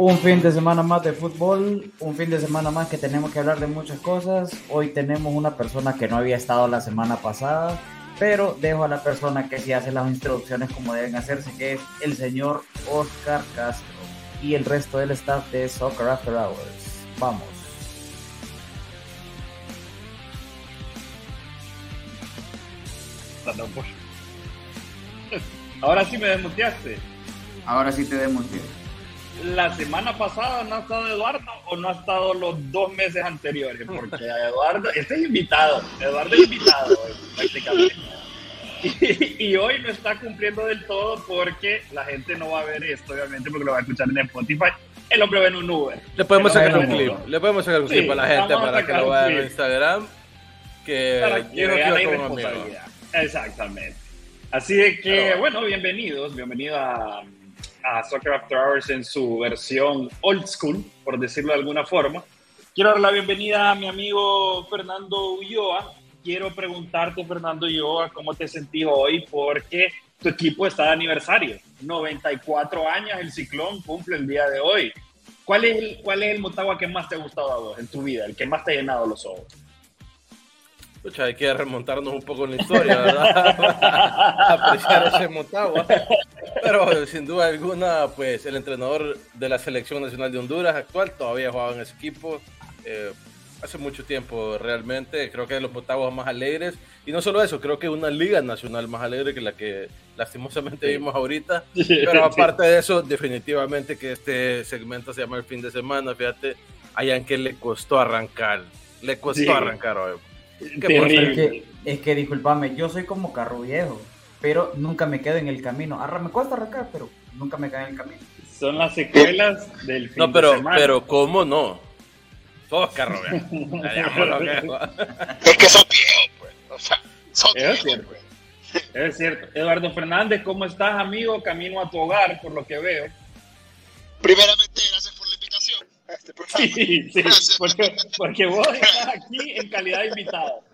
Un fin de semana más de fútbol, un fin de semana más que tenemos que hablar de muchas cosas. Hoy tenemos una persona que no había estado la semana pasada, pero dejo a la persona que sí hace las introducciones como deben hacerse, que es el señor Oscar Castro y el resto del staff de Soccer After Hours. Vamos. Ahora sí me desmuteaste. Ahora sí te desmuteé. La semana pasada no ha estado Eduardo o no ha estado los dos meses anteriores, porque Eduardo, este es invitado, Eduardo es invitado prácticamente. Y, hoy no está cumpliendo del todo porque la gente no va a ver esto, obviamente, porque lo va a escuchar en Spotify. El hombre ve en un Uber. Le podemos sacar un clip, le podemos sacar un clip a la gente para que lo vea en Instagram. Que para que vean. Exactamente. Así de que, bueno, bienvenidos, bienvenido a, a, Soccer After Hours en su versión old school, por decirlo de alguna forma. Quiero dar la bienvenida a mi amigo Fernando Ulloa. Quiero preguntarte, Fernando Ulloa, cómo te sentí hoy, porque tu equipo está de aniversario. 94 años, el Ciclón cumple el día de hoy. ¿Cuál es el, cuál es el Motagua que más te ha gustado a vos en tu vida, el que más te ha llenado los ojos? Hay que remontarnos un poco en la historia, ¿verdad? Apreciar ese Motagua. Pero sin duda alguna, pues el entrenador de la Selección Nacional de Honduras actual todavía jugaba en ese equipo. Eh, hace mucho tiempo realmente. Creo que de los Motaguas más alegres. Y no solo eso, creo que una liga nacional más alegre que la que lastimosamente vimos ahorita. Pero aparte de eso, definitivamente que este segmento se llama el fin de semana. Fíjate, a que le costó arrancar. Le costó arrancar hoy. Es que, es que disculpame, yo soy como carro viejo, pero nunca me quedo en el camino. me cuesta arrancar, pero nunca me quedo en el camino. Son las secuelas del fin No, pero, de semana. pero ¿cómo no? Todos carro viejo. es que son viejos, pues. O sea, son es cierto. Pues. Es cierto. Eduardo Fernández, ¿cómo estás, amigo? Camino a tu hogar, por lo que veo. Primeramente, Este sí, sí, porque, porque vos estás aquí en calidad de invitado.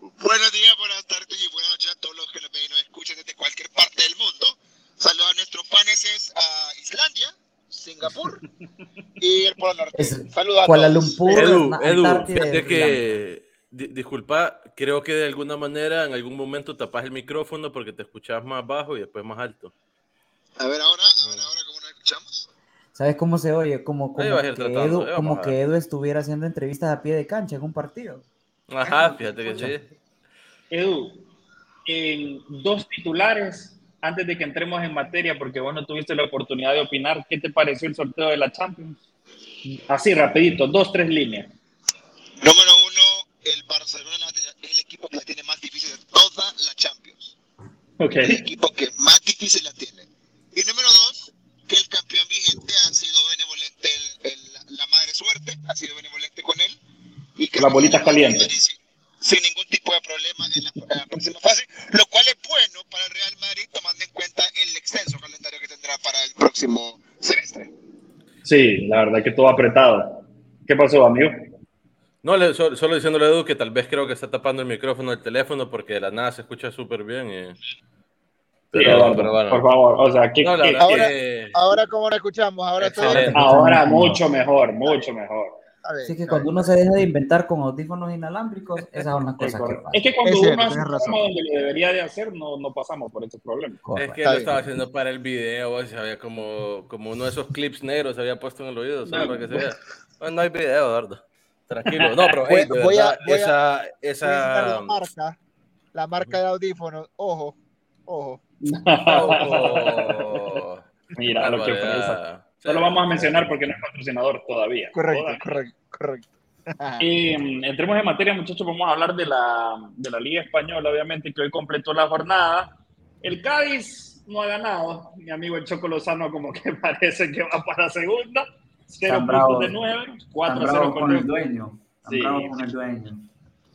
Buenos días, buenas tardes y buenas noches a todos los que nos ven y nos escuchan desde cualquier parte del mundo. Saludos a nuestros panes a Islandia, Singapur y el Polo Norte. Saludos a Kuala Lumpur, Edu, Edu fíjate que, disculpa, creo que de alguna manera en algún momento tapas el micrófono porque te escuchabas más bajo y después más alto. A ver ahora. ¿Sabes cómo se oye? Como, como, que, Edu, como que Edu estuviera haciendo entrevistas a pie de cancha en un partido. Ajá, fíjate que sí. Edu, en dos titulares, antes de que entremos en materia, porque vos no tuviste la oportunidad de opinar, ¿qué te pareció el sorteo de la Champions? Así, rapidito, dos, tres líneas. Número uno, el Barcelona es el equipo que la tiene más difícil de toda la Champions. Okay. El equipo que más difícil la tiene. Y número dos, que el campeón Las bolitas calientes. Sin ningún tipo de problema en la, próxima fase, lo cual es bueno para el Real Madrid tomando en cuenta el extenso calendario que tendrá para el próximo semestre. Sí, la verdad que todo apretado. ¿Qué pasó, amigo? No, le, solo, solo, diciéndole a Edu que tal vez creo que está tapando el micrófono del teléfono porque de la nada se escucha súper bien. Y... Pero, bueno. Por favor, o sea, ¿qué, ahora, ahora, ¿cómo lo escuchamos? Ahora, ahora mucho mejor, mucho mejor. Así que cuando uno se deja de inventar con audífonos inalámbricos, esas son las cosas que pasan. Es que cuando uno hace donde lo debería de hacer, no, no pasamos por estos problemas. Es que lo estaba haciendo para el video, se había como, como uno de esos clips negros se había puesto en el oído, solo para que se vea. No, hay video, Eduardo. Tranquilo. No, pero voy, a, esa, esa... la marca, la marca de audífonos, ojo, ojo. Mira lo que pasa. Solo vamos a mencionar porque no es patrocinador todavía. Correcto, correcto, correcto. Y mm, entremos en materia, muchachos, vamos a hablar de la, de la Liga Española, obviamente, que hoy completó la jornada. El Cádiz no ha ganado. Mi amigo el Choco Lozano como que parece que va para segunda. 0 puntos de 9, 4-0 con el dueño. Sí. con el dueño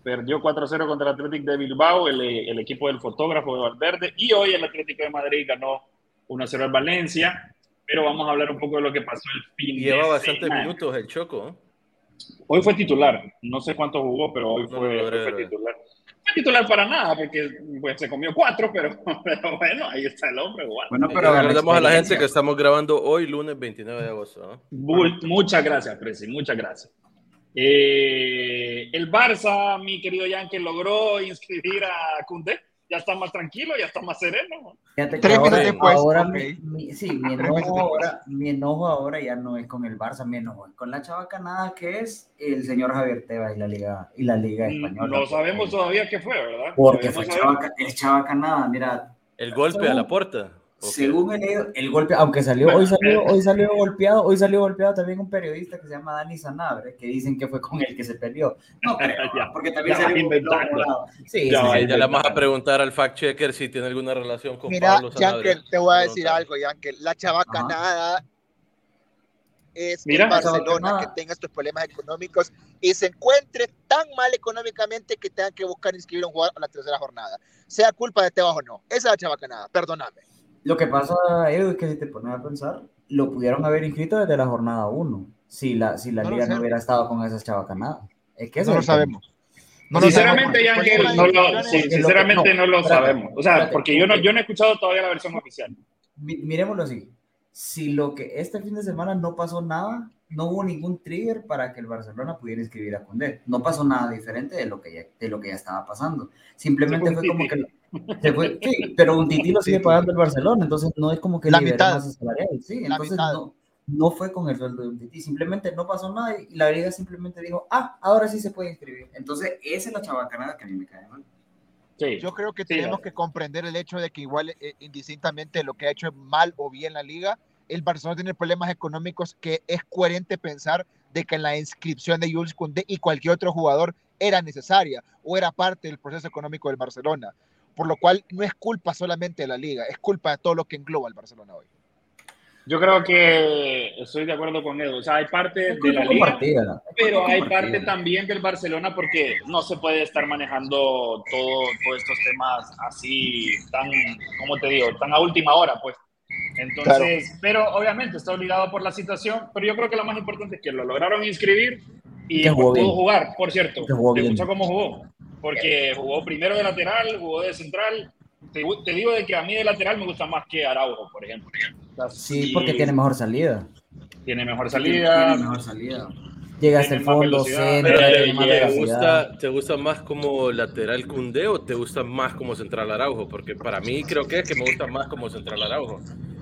perdió 4-0 contra el Atlético de Bilbao, el, el, equipo del fotógrafo de Valverde, y hoy el Atlético de Madrid ganó 1-0 al Valencia, pero vamos a hablar un poco de lo que pasó el fin Lleva de bastantes minutos el Choco. Hoy fue titular, no sé cuánto jugó, pero hoy fue, titular. Fue titular para nada, porque pues, se comió cuatro, pero, bueno, ahí está el hombre. Bueno, pero agradecemos a la gente que estamos grabando hoy, lunes 29 de agosto. Muchas gracias, Presi, muchas gracias. Eh, el Barça, mi querido Yankee, logró inscribir a Cundé ya está más tranquilo, ya está más sereno. Tres meses después. Ahora mi, sí, mi enojo, ahora, mi enojo ahora ya no es con el Barça, mi enojo es con la chavacanada que es el señor Javier Tebas y la Liga, y la Liga mm, Española. No sabemos todavía qué fue, ¿verdad? Porque fue chavaca, el chavacanada, mira. El golpe a la puerta. Según el, el golpe, aunque salió, hoy salió, hoy salió golpeado, hoy salió golpeado también un periodista que se llama Dani Sanabre, que dicen que fue con el que se peleó. No porque también salió Sí, ya, ya le vamos a preguntar al fact checker si tiene alguna relación con Mira, Pablo Sanabria. te voy a decir algo, Yankel, la chavacanada es Mira, el Barcelona que tenga estos problemas económicos y se encuentre tan mal económicamente que tengan que buscar inscribir a un jugador a la tercera jornada. Sea culpa de Tebas o no. Esa es la chavacanada, perdóname. Lo que pasa, Edu, es que si te pones a pensar, lo pudieron haber inscrito desde la jornada 1, si la, si la liga no hubiera estado con esas chavacanadas. Es que eso no lo sabemos. sinceramente, no lo, sinceramente no, lo sabemos. O sea, porque yo no, yo no he escuchado todavía la versión oficial. Miremoslo así. Si lo que este fin de semana no pasó nada, no hubo ningún trigger para que el Barcelona pudiera inscribir a Condé. No pasó nada diferente de lo que ya, de lo que ya estaba pasando. Simplemente fue como que sí, pero un Titi lo sigue pagando el Barcelona, entonces no es como que la mitad. Sí, entonces no, no, fue con el sueldo de un Titi, simplemente no pasó nada y la liga simplemente dijo, ah, ahora sí se puede inscribir. Entonces, esa es la chabacanada que a mí me cae mal. Sí, Yo creo que tenemos que comprender el hecho de que igual, eh, indistintamente lo que ha hecho mal o bien la liga, el Barcelona tiene problemas económicos que es coherente pensar de que la inscripción de Jules Koundé y cualquier otro jugador era necesaria o era parte del proceso económico del Barcelona por lo cual no es culpa solamente de la liga, es culpa de todo lo que engloba el Barcelona hoy. Yo creo que estoy de acuerdo con Edu. O sea, hay parte de la liga, pero hay parte también del Barcelona porque no se puede estar manejando todo, todos estos temas así, tan, ¿cómo te digo? Tan a última hora, pues. Entonces, pero obviamente está obligado por la situación, pero yo creo que lo más importante es que lo lograron inscribir y pudo jugar, por cierto. ¿Te gustó cómo jugó? Porque jugó primero de lateral, jugó de central. Te, digo de que a mí de lateral me gusta más que Araujo, por ejemplo. sí, porque tiene mejor salida. Tiene mejor salida. Tiene mejor salida. Llega hasta el fondo, ¿te, gusta, ¿Te gusta más como lateral Cundé o te gusta más como central Araujo? Porque para mí creo que es que me gusta más como central Araujo.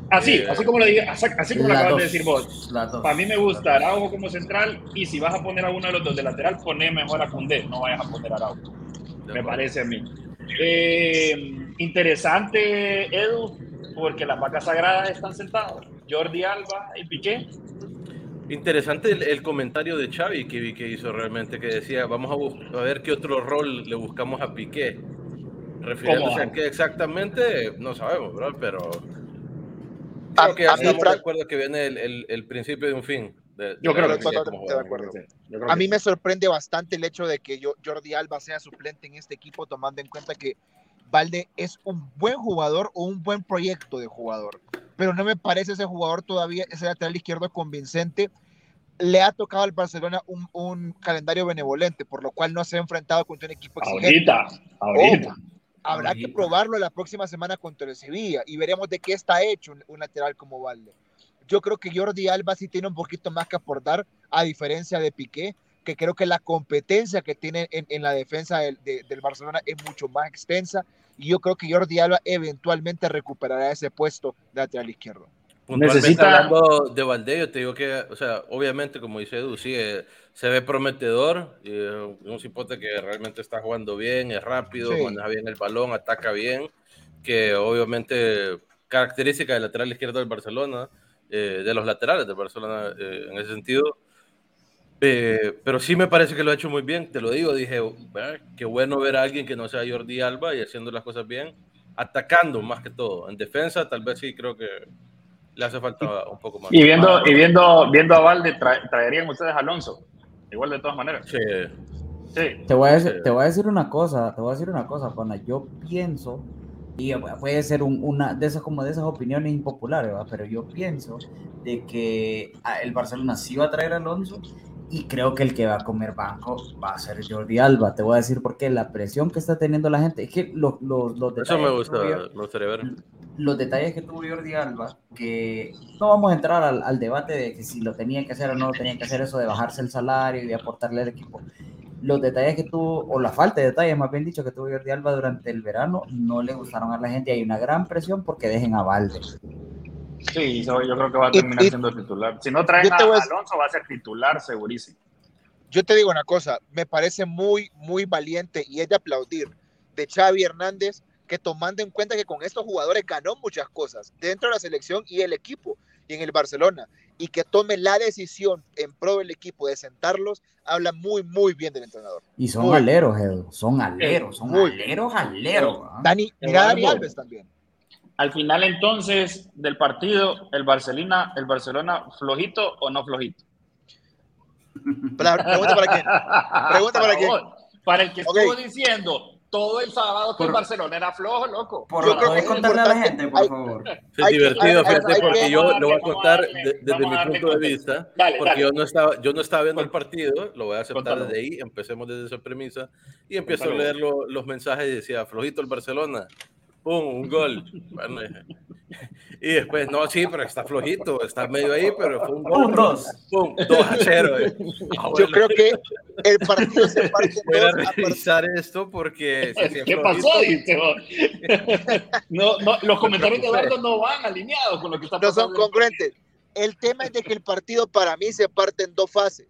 Así, eh, así como lo, así, como lo acabas de decir vos. Para mí me gusta Araujo como central y si vas a poner a uno de los dos de lateral, poné mejor a Cundé, no vayas a poner a Araujo me parece a mí. Eh, interesante, Edu, porque las vacas sagradas están sentadas. Jordi Alba y Piqué. Interesante el, comentario de Xavi que vi que hizo realmente, que decía, vamos a, a ver qué otro rol le buscamos a Piqué. Refiriéndose a qué exactamente, no sabemos, ¿verdad? Pero creo que de acuerdo que viene el, el principio de un fin. Yo creo que de acuerdo. a mí me sorprende bastante el hecho de que yo, Jordi Alba sea suplente en este equipo, tomando en cuenta que Valde es un buen jugador o un buen proyecto de jugador, pero no me parece ese jugador todavía, ese lateral izquierdo convincente. Le ha tocado al Barcelona un, un calendario benevolente, por lo cual no se ha enfrentado contra un equipo exigente. Ahorita, ahorita. habrá que probarlo la próxima semana contra el Sevilla y veremos de qué está hecho un lateral como Valde yo creo que Jordi Alba sí tiene un poquito más que aportar, a diferencia de Piqué, que creo que la competencia que tiene en, la defensa del, del, Barcelona es mucho más extensa. Y yo creo que Jordi Alba eventualmente recuperará ese puesto de lateral izquierdo. Necesita... hablando de Valdeo, te digo que, o sea, obviamente, como dice Edu, sí, eh, se ve prometedor. Eh, un cipote que realmente está jugando bien, es rápido, maneja bien el balón, ataca bien. Que obviamente, característica del lateral izquierdo del Barcelona eh, de los laterales de Barcelona eh, en ese sentido. Eh, pero sí me parece que lo ha hecho muy bien, te lo digo, dije, qué bueno ver a alguien que no sea Jordi Alba y haciendo las cosas bien, atacando más que todo. En defensa tal vez sí creo que le hace falta un poco más. Y viendo, y viendo, viendo a Valde, traerían ustedes a Alonso, igual de todas maneras. Sí. Sí. Te, voy a decir, te voy a decir una cosa, te voy a decir una cosa, Pana. Yo pienso y puede ser una de esas como de esas opiniones impopulares, pero yo pienso de que ah, el Barcelona sí va a traer a Alonso y creo que el que va a comer banco va a ser Jordi Alba. Te voy a decir por qué. La presión que está teniendo la gente. Es que los, los, los detalles. Eso me, gusta, me gustaría ver. Los detalles que tuvo Jordi Alba, que no vamos a entrar al, al, debate de que si lo tenían que hacer o no lo tenían que hacer, eso de bajarse el salario y de aportarle al equipo. Los detalles que tuvo, o la falta de detalles, más bien dicho, que tuvo Jordi Alba durante el verano, no le gustaron a la gente. Hay una gran presión porque dejen a Valde. Sí, yo creo que va a terminar siendo titular. Si no traen a, Alonso, va a ser titular segurísimo. Yo te digo una cosa, me parece muy, muy valiente y es de aplaudir de Xavi Hernández que tomando en cuenta que con estos jugadores ganó muchas cosas dentro de la selección y el equipo y en el Barcelona y que tome la decisión en pro del equipo de sentarlos, habla muy, muy bien del entrenador. Y son aleros, Edu, son aleros, son aleros, aleros. ¿ah? Dani, mira Dani Alves también. Al final entonces del partido, el Barcelona, el Barcelona flojito o no flojito. Pregunta para quién. Pregunta para, quién. Para el que estuvo diciendo todo el sábado que el Barcelona era flojo, loco. Por yo creo contarle a la gente, por favor. Es divertido, fíjate, porque yo lo voy a contar desde mi punto de vista, porque yo no estaba, yo no estaba viendo el partido, lo voy a aceptar desde ahí, empecemos desde esa premisa y empiezo a leer los mensajes y decía, flojito el Barcelona, pum, un gol. Bueno, y después, no, sí, pero está flojito, está medio ahí, pero fue un gol. Un dos. Pum, dos a cero. Eh. Ah, Yo creo que el partido se parte Voy a revisar esto porque... ¿Qué pasó? no, no, los comentarios de Eduardo no van alineados con lo que está pasando. No son congruentes. El tema es de que el partido para mí se parte en dos fases.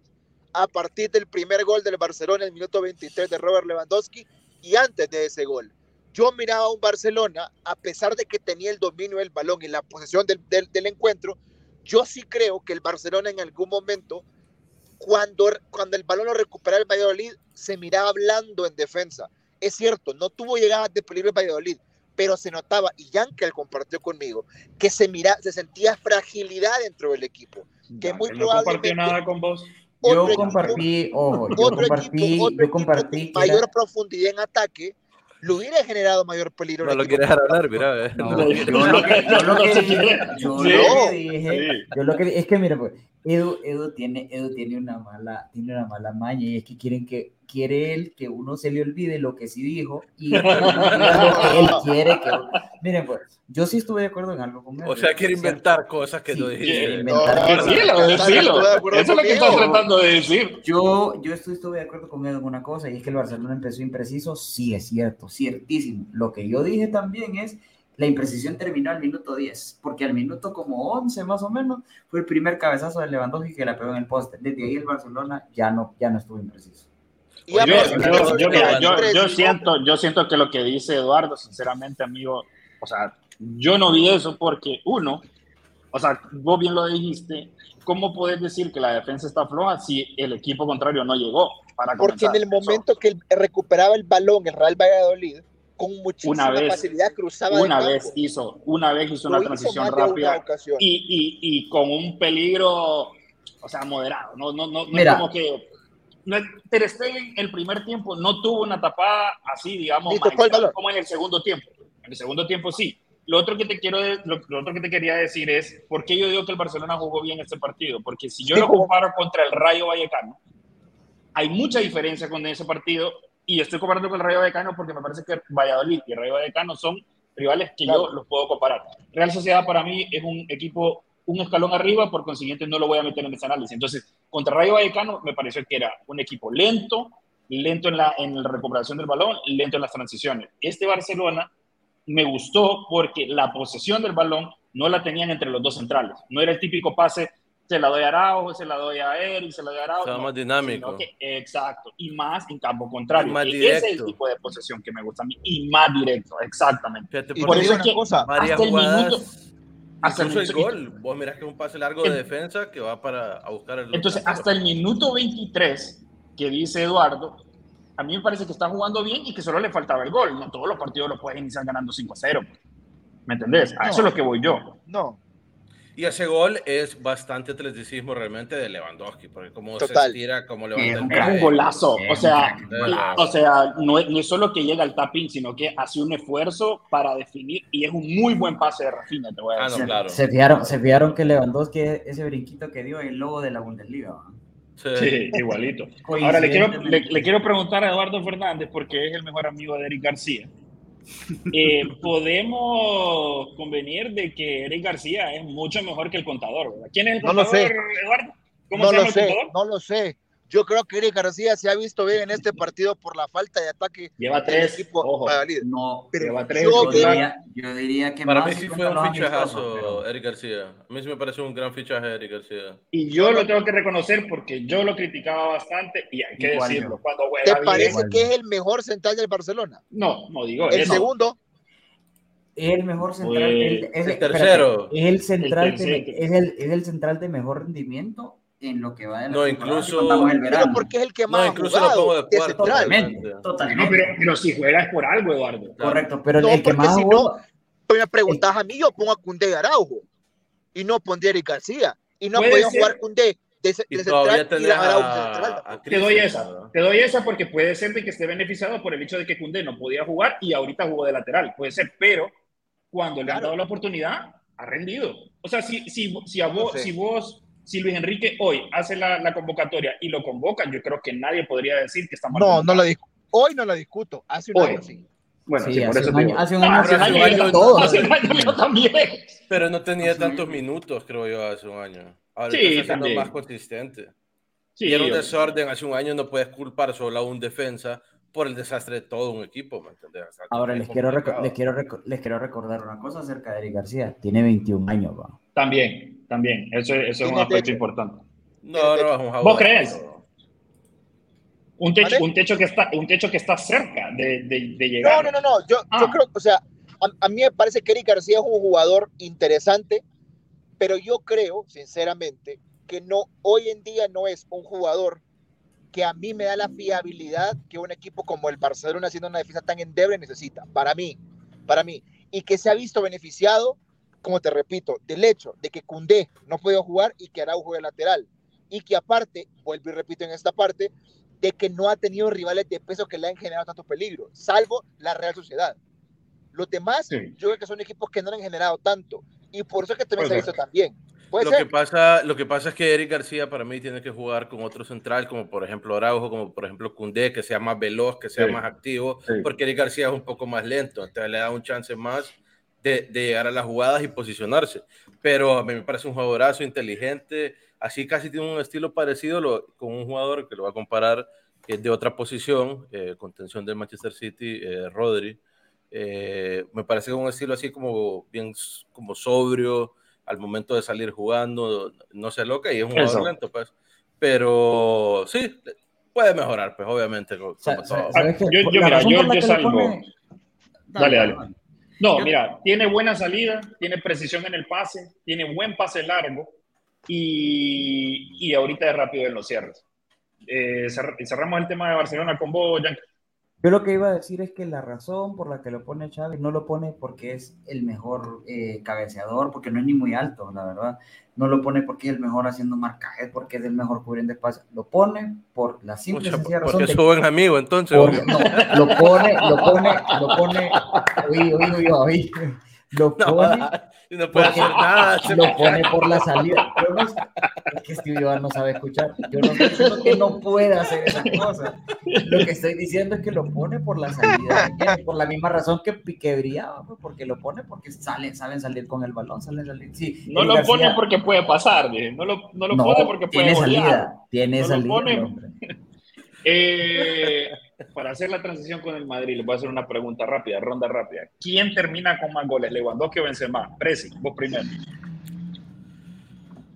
A partir del primer gol del Barcelona en el minuto 23 de Robert Lewandowski y antes de ese gol yo miraba a un Barcelona, a pesar de que tenía el dominio del balón y la posesión del, del, encuentro, yo sí creo que el Barcelona en algún momento, cuando, cuando el balón lo recuperaba el Valladolid, se miraba blando en defensa. Es cierto, no tuvo llegadas de peligro el Valladolid, pero se notaba, y Yankel compartió conmigo, que se, mira, se sentía fragilidad dentro del equipo. Que muy no probablemente, nada con vos. Yo compartí, ojo, yo compartí, yo compartí mayor profundidad en ataque lo hubiera generado mayor peligro. No lo quieres hablar, mira. yo lo que, yo lo que dije, yo lo que es que mira, pues, Edu, Edu, tiene, Edu tiene una mala, tiene una mala maña y es que quieren que quiere él que uno se le olvide lo que sí dijo y lo que él quiere que miren pues yo sí estuve de acuerdo en algo con él o sea quiere inventar cosas que no dijiste. inventar decilo, decilo. eso es lo que estás tratando de decir. Yo yo estuve de acuerdo con él en una cosa y es que el Barcelona empezó impreciso. Sí es cierto ciertísimo. Lo que yo dije también es la imprecisión terminó al minuto 10, porque al minuto como 11 más o menos fue el primer cabezazo de Lewandowski que la pegó en el poste. Desde ahí el Barcelona ya no, ya no estuvo impreciso. Yo, siento, yo siento que lo que dice Eduardo, sinceramente, amigo, o sea, yo no vi eso porque, uno, o sea, vos bien lo dijiste, ¿cómo puedes decir que la defensa está floja si el equipo contrario no llegó? Para porque en el momento que recuperaba el balón el Real Valladolid, con muchísima facilidad cruzaba una vez hizo una vez hizo una transición rápida y, y, y, con un peligro o sea moderado no no no, no es como que Ter Stegen el primer tiempo no tuvo una tapada así, digamos, como en el segundo tiempo. En el segundo tiempo sí. Lo otro que te quiero, lo, otro que te quería decir es, ¿por qué yo digo que el Barcelona jugó bien este partido? Porque si yo lo comparo contra el Rayo Vallecano, hay mucha diferencia con ese partido y estoy comparando con el Rayo Vallecano porque me parece que Valladolid y el Rayo Vallecano son rivales que yo los puedo comparar. Real Sociedad para mí es un equipo un escalón arriba, por consiguiente no lo voy a meter en ese análisis. Entonces, contra Rayo Vallecano me pareció que era un equipo lento, lento en la, en la recuperación del balón, lento en las transiciones. Este Barcelona me gustó porque la posesión del balón no la tenían entre los dos centrales. No era el típico pase, se la doy a Araujo, se la doy a Eric, se la doy a Araujo. más dinámico. exacto. Y más en campo contrario. Más ese es el tipo de posesión que me gusta a mí. Y más directo, exactamente. y por eso es que cosa, hasta el minuto hasta el, gol. Vos mirás que es un pase largo de defensa que va para a buscar el. Entonces, hasta el minuto 23, que dice Eduardo, a mí me parece que está jugando bien y que solo le faltaba el gol. No todos los partidos los puedes iniciar ganando 5 a 0. ¿Me entendés? A eso es lo que voy yo. No, y ese gol es bastante atleticismo realmente de Lewandowski, porque como se tira, como levanta Es un golazo. O sea, o sea no, es, no, es, solo que llega al tapping, sino que hace un esfuerzo para definir y es un muy buen pase de Rafinha, te voy a decir. Ah, no, claro. Se fijaron, se fijaron que Lewandowski, ese brinquito que dio, es el logo de la Bundesliga. Sí, igualito. Ahora le quiero, le, quiero preguntar a Eduardo Fernández, porque es el mejor amigo de Eric García. Eh, podemos convenir de que Eric García es mucho mejor que el contador, ¿verdad? ¿Quién es el contador, no Eduardo? ¿Cómo no se llama lo sé, contador? No lo sé. Yo creo que Eric García se ha visto bien en este partido por la falta de ataque. Lleva tres. Equipo ojo, no, pero lleva tres. Yo, diría, yo diría que para mí sí fue un fichajazo, Eric García. A mí sí me parece un gran fichaje Eric García. Y yo lo tengo que reconocer porque yo lo criticaba bastante y hay que decirlo. Cuando ¿Te parece que es el mejor central del Barcelona? No, no digo El segundo. Es el mejor central. Pues, es el, tercero. es el central, es el, es el central de mejor rendimiento en lo que va de la No, incluso. El verano. porque es el que más no, incluso ha jugado, lo pongo de Totalmente. totalmente. No, pero, pero, si juega es por algo, Eduardo. Correcto, pero no, el que más si jugó... no, me preguntas a mí, yo pongo a Cundé y Araujo. Y no pondría a Eric García. Y no podía jugar Cundé de, de y central y Araujo Te doy esa. Te doy esa porque puede ser de que esté beneficiado por el hecho de que Cundé no podía jugar y ahorita jugó de lateral. Puede ser, pero cuando le han dado la oportunidad, ha rendido. O sea, si, si, si, a vos, si vos si Luis Enrique hoy hace la, convocatoria y lo convoca, yo creo que nadie podría decir que está mal. No, no la hoy no la discuto, hace un año sí. Bueno, sí, por hace, un año, hace un año, hace un año, todo, hace un año yo también. Pero no tenía tantos minutos, creo yo, hace un año. Ahora sí, está siendo más consistente. Sí, y era un desorden hace un año, no puedes culpar solo a un defensa por el desastre de todo un equipo, ¿me Ahora les quiero, les, quiero les quiero recordar una cosa acerca de Eric García. Tiene 21 años, va. También, también. Eso, eso es un aspecto importante. No, no, ¿Vos crees? Un techo, un, techo que está, un techo que está cerca de, de, llegar. No, no, no, no. Yo, yo ah. creo, o sea, a, a, mí me parece que Eric García es un jugador interesante, pero yo creo, sinceramente, que no, hoy en día no es un jugador que a mí me da la fiabilidad que un equipo como el Barcelona haciendo una defensa tan endeble necesita, para mí, para mí, y que se ha visto beneficiado, como te repito, del hecho de que Cundé no puede jugar y que Araujo juegue lateral, y que aparte, vuelvo y repito en esta parte, de que no ha tenido rivales de peso que le han generado tanto peligro, salvo la Real Sociedad. Los demás, yo creo que son equipos que no han generado tanto, y por eso es que también se ha visto también. Lo, que pasa, lo que pasa es que Eric García para mí tiene que jugar con otro central, como por ejemplo Araujo, como por ejemplo Cundé, que sea más veloz, que sea más activo, porque Eric García es un poco más lento, entonces le da un chance más de, de, llegar a las jugadas y posicionarse. Pero a mí me parece un jugadorazo inteligente, así casi tiene un estilo parecido lo, con un jugador que lo va a comparar que es de otra posición, eh, contención del Manchester City, eh, Rodri. Eh, me parece un estilo así como bien como sobrio, al momento de salir jugando, no se loca y es un jugador lento, pues. Pero sí, puede mejorar, pues obviamente. Como, yo, mira, yo, salgo. Dale, dale. No, mira, tiene buena salida, tiene precisión en el pase, tiene buen pase largo y, y ahorita es rápido en los cierres. Eh, cerramos el tema de Barcelona con vos, Yankee. Yo lo que iba a decir es que la razón por la que lo pone Chávez no lo pone porque es el mejor eh, cabeceador, porque no es ni muy alto, la verdad. No lo pone porque es el mejor haciendo marcajes, porque es el mejor cubriendo espacio. Lo pone por la simple razón. Porque es su buen amigo, entonces. no, lo pone, lo pone, lo pone. Oí, oí, oí, Lo pone. No, puede hacer nada. Lo pone por la salida. No, es que Steve Iván no sabe escuchar. Yo no estoy diciendo que no pueda hacer esas cosas. Lo que estoy diciendo es que lo pone por la salida. Por la misma razón que Piqué brillaba, pues, porque lo pone porque salen, saben salir con el balón, salen salir. Sí, no lo pone porque puede pasar, no lo, no lo pone porque puede tiene salida, tiene salida. Eh, para hacer la transición con el Madrid, les voy a hacer una pregunta rápida, ronda rápida. ¿Quién termina con más goles, Lewandowski o Benzema? Presi, vos primero.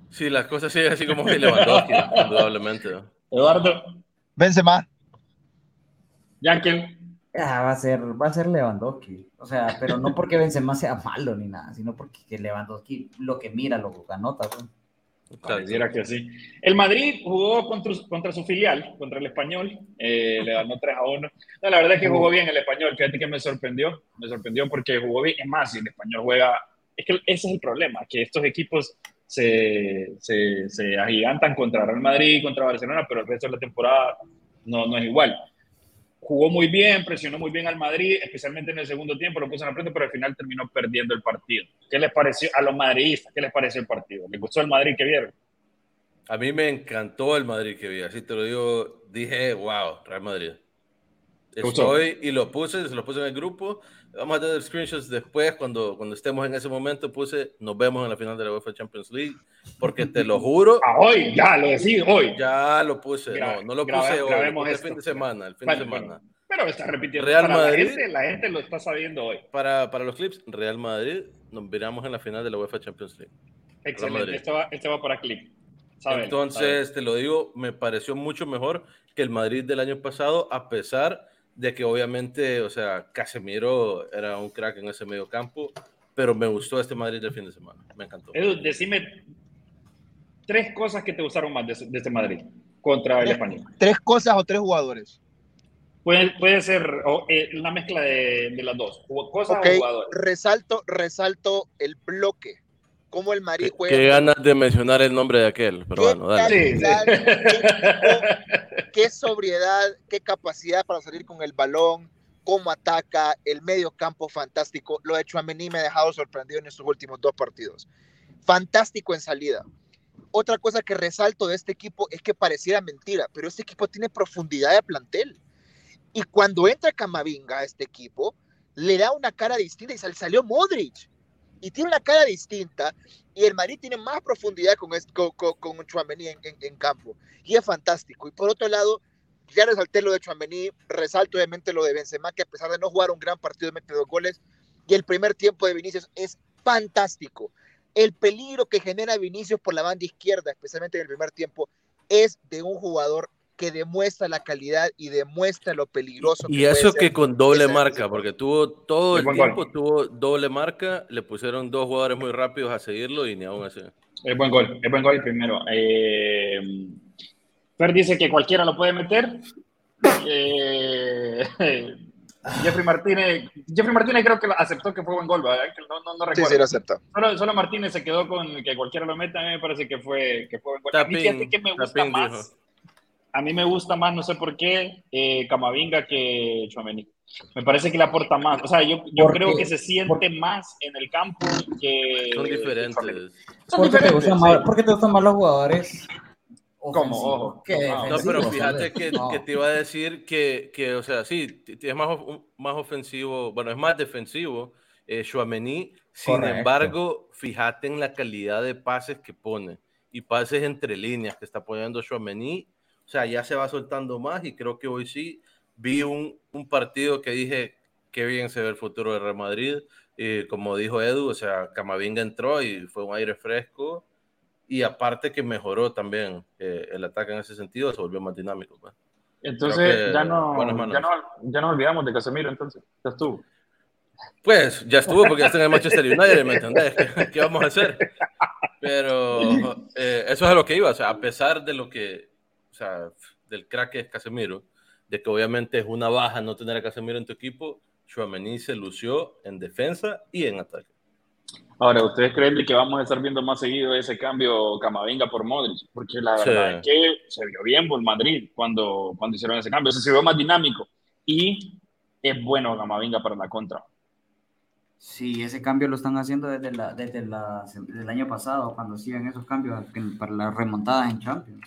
Sí, las cosas siguen así como que Lewandowski, indudablemente. Eduardo. Benzema. Yankee. Ah, va a ser, va a ser Lewandowski. O sea, pero no porque Benzema sea malo ni nada, sino porque Lewandowski lo que mira, lo anota. ¿no? Pareciera que sí. El Madrid jugó contra, contra su filial, contra el Español, eh, le ganó 3 a 1. No, la verdad es que jugó bien el Español, fíjate que me sorprendió, me sorprendió porque jugó bien. Es más, si el Español juega, es que ese es el problema, que estos equipos se, se, se agigantan contra Real Madrid, contra Barcelona, pero el resto de la temporada no, no es igual jugó muy bien, presionó muy bien al Madrid, especialmente en el segundo tiempo, lo puso en la frente, pero al final terminó perdiendo el partido. ¿Qué les pareció a los madridistas? ¿Qué les pareció el partido? ¿Les gustó el Madrid que vieron? A mí me encantó el Madrid que vi, así te lo digo, dije, wow, Real Madrid. Estoy y lo puse, se lo puse en el grupo. Vamos a tener screenshots después, cuando, cuando estemos en ese momento. Puse, nos vemos en la final de la UEFA Champions League, porque te lo juro. Ah, hoy, ya lo decí, hoy. Ya lo puse, no, no lo puse hoy, el fin de semana, el fin de semana. pero está repitiendo. Real Madrid, la gente, la gente, lo está sabiendo hoy. Para, para los clips, Real Madrid, nos veremos en la final de la UEFA Champions League. Excelente, este va, este va para clip. Entonces, te lo digo, me pareció mucho mejor que el Madrid del año pasado, a pesar de que obviamente, o sea, Casemiro era un crack en ese medio campo, pero me gustó este Madrid del fin de semana, me encantó. Edu, decime tres cosas que te gustaron más de, este Madrid contra el Español. ¿Tres cosas o tres jugadores? Puede, puede ser eh, una mezcla de, las dos, cosas o jugadores. Resalto, resalto el bloque cómo el Madrid juega. Qué ganas de mencionar el nombre de aquel, pero bueno, dale. qué, sobriedad, qué capacidad para salir con el balón, cómo ataca, el medio campo fantástico. Lo de Chouameni me ha dejado sorprendido en estos últimos dos partidos. Fantástico en salida. Otra cosa que resalto de este equipo es que pareciera mentira, pero este equipo tiene profundidad de plantel. Y cuando entra Camavinga a este equipo, le da una cara distinta y salió Modric y tiene una cara distinta y el Madrid tiene más profundidad con, con, con, en, en, campo y es fantástico. Y por otro lado, ya resalté lo de Chouameni, resalto obviamente lo de Benzema, que a pesar de no jugar un gran partido, mete dos goles y el primer tiempo de Vinicius es fantástico. El peligro que genera Vinicius por la banda izquierda, especialmente en el primer tiempo, es de un jugador que demuestra la calidad y demuestra lo peligroso. Y eso que con doble marca, porque tuvo todo el tiempo, tuvo doble marca, le pusieron dos jugadores muy rápidos a seguirlo y ni aún así. Es buen gol, es buen gol primero. Eh, Fer dice que cualquiera lo puede meter. Eh, Jeffrey Martínez, Jeffrey Martínez creo que aceptó que fue buen gol, ¿verdad? No, no, no recuerdo. Sí, sí, lo aceptó. Solo, Martínez se quedó con que cualquiera lo meta, a mí me parece que fue, que fue buen gol. a mí que me gusta más a mí me gusta más, no sé por qué, eh, Camavinga que Chouameni. Me parece que le aporta más. O sea, yo, yo creo que se siente más en el campo que. Son diferentes. Son ¿Por, diferentes, te más, ¿Por qué te gustan más los jugadores? Como, no, pero fíjate que, que, te iba a decir que, que o sea, sí, es más, más ofensivo, bueno, es más defensivo, eh, Chouameni, sin embargo, fíjate en la calidad de pases que pone y pases entre líneas que está poniendo Chouameni o sea, ya se va soltando más y creo que hoy sí vi un, un partido que dije, qué bien se ve el futuro de Real Madrid. Y como dijo Edu, o sea, Camavinga entró y fue un aire fresco. Y aparte que mejoró también eh, el ataque en ese sentido, se volvió más dinámico. Pues. Entonces, ya, no, ya, no, ya no olvidamos de Casemiro, entonces, ya estuvo. Pues ya estuvo porque ya está en el Manchester United, ¿me entendés? ¿Qué, vamos a hacer? Pero eh, eso es a lo que iba, o sea, a pesar de lo que sea, del crack es Casemiro, de que obviamente es una baja no tener a Casemiro en tu equipo, Chouameni se lució en defensa y en ataque. Ahora, ¿ustedes creen que vamos a estar viendo más seguido ese cambio Camavinga por Modric? Porque la verdad es que se vio bien por Madrid cuando, cuando hicieron ese cambio. se vio más dinámico y es bueno Camavinga para la contra. Sí, ese cambio lo están haciendo desde, la, desde, la, desde el año pasado, cuando hacían esos cambios para las remontadas en Champions.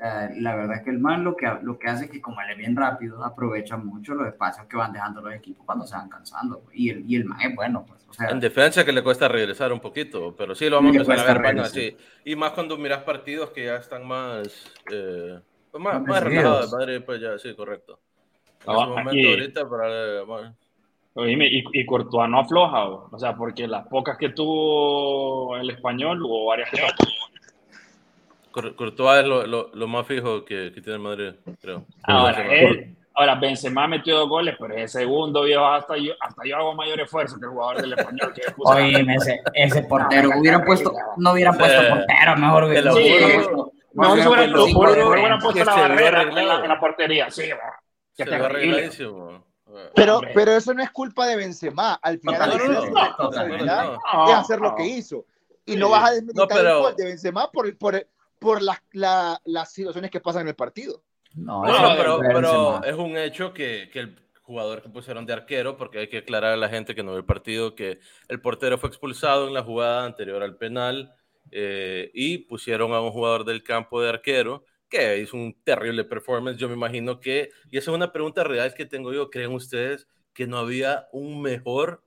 Eh, la verdad es que el man lo que, lo que hace es que como él es bien rápido, aprovecha mucho los espacios que van dejando los equipos cuando se van cansando. Y el, y el man es bueno. Pues, o sea, en defensa que le cuesta regresar un poquito, pero sí lo vamos a empezar a ver así. Y más cuando miras partidos que ya están más, eh, pues más, más relajados. Madre, pues ya, sí, correcto. En ah, momento ahorita para... y, y Courtois no afloja, o sea, porque las pocas que tuvo el español o varias que Courtois es lo, lo, lo, más fijo que, que, tiene el Madrid, creo. Ahora, él, ahora Benzema metió dos goles, pero ese segundo, viejo, hasta yo, hasta yo hago mayor esfuerzo que el jugador del español. Que Oye, ese, ese portero, hubieran puesto, no hubieran puesto portero, mejor hubiera sí, puesto. No, no hubieran puesto la barrera en la, en la portería, sí, que se. Pero, pero eso no es culpa de Benzema. Al final es hacer lo que hizo. Y no vas a desmeditar el gol de Benzema por, por, por las, las situaciones que pasan en el partido. No, pero, pero es un hecho que, que, el jugador que pusieron de arquero, porque hay que aclarar a la gente que no ve el partido, que el portero fue expulsado en la jugada anterior al penal eh, y pusieron a un jugador del campo de arquero que hizo un terrible performance. Yo me imagino que, y esa es una pregunta real que tengo yo, ¿creen ustedes que no había un mejor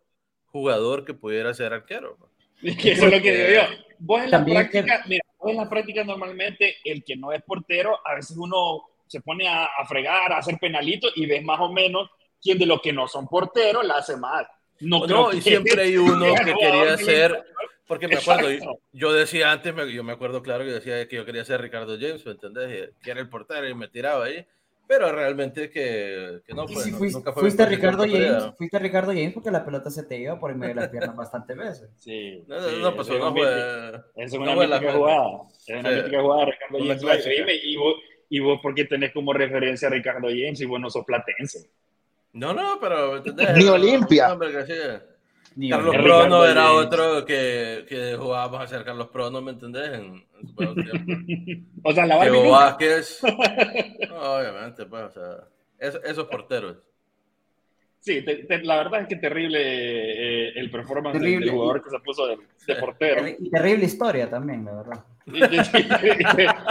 jugador que pudiera ser arquero? eso es lo que digo yo. Vos en la práctica, mira, vos en la práctica normalmente el que no es portero, a veces uno se pone a, fregar, a hacer penalitos y ves más o menos quién de los que no son porteros la hace mal. No, no y siempre hay uno que quería ser porque me acuerdo, yo, decía antes, yo me acuerdo claro que decía que yo quería ser Ricardo James, ¿me entendés? Que era el portero y me tiraba ahí, pero realmente que, que no, fue, fuiste, nunca fue fuiste Ricardo James, fuiste Ricardo James porque la pelota se te iba por en medio de las piernas bastantes veces. Sí, no, no, pasó, no fue. Es una no mítica jugada, es una mítica jugada Ricardo James. Y vos, y vos, ¿por qué tenés como referencia a Ricardo James y vos no sos platense? No, no, pero. Ni Olimpia. Carlos Prono era otro que, que jugábamos a hacer Carlos Prono, ¿me entendés? En, o sea, la Barbie Vázquez. obviamente, pues, o sea, esos porteros. Sí, la verdad es que terrible eh, el performance del jugador que se puso de, portero. Y terrible historia también, la verdad.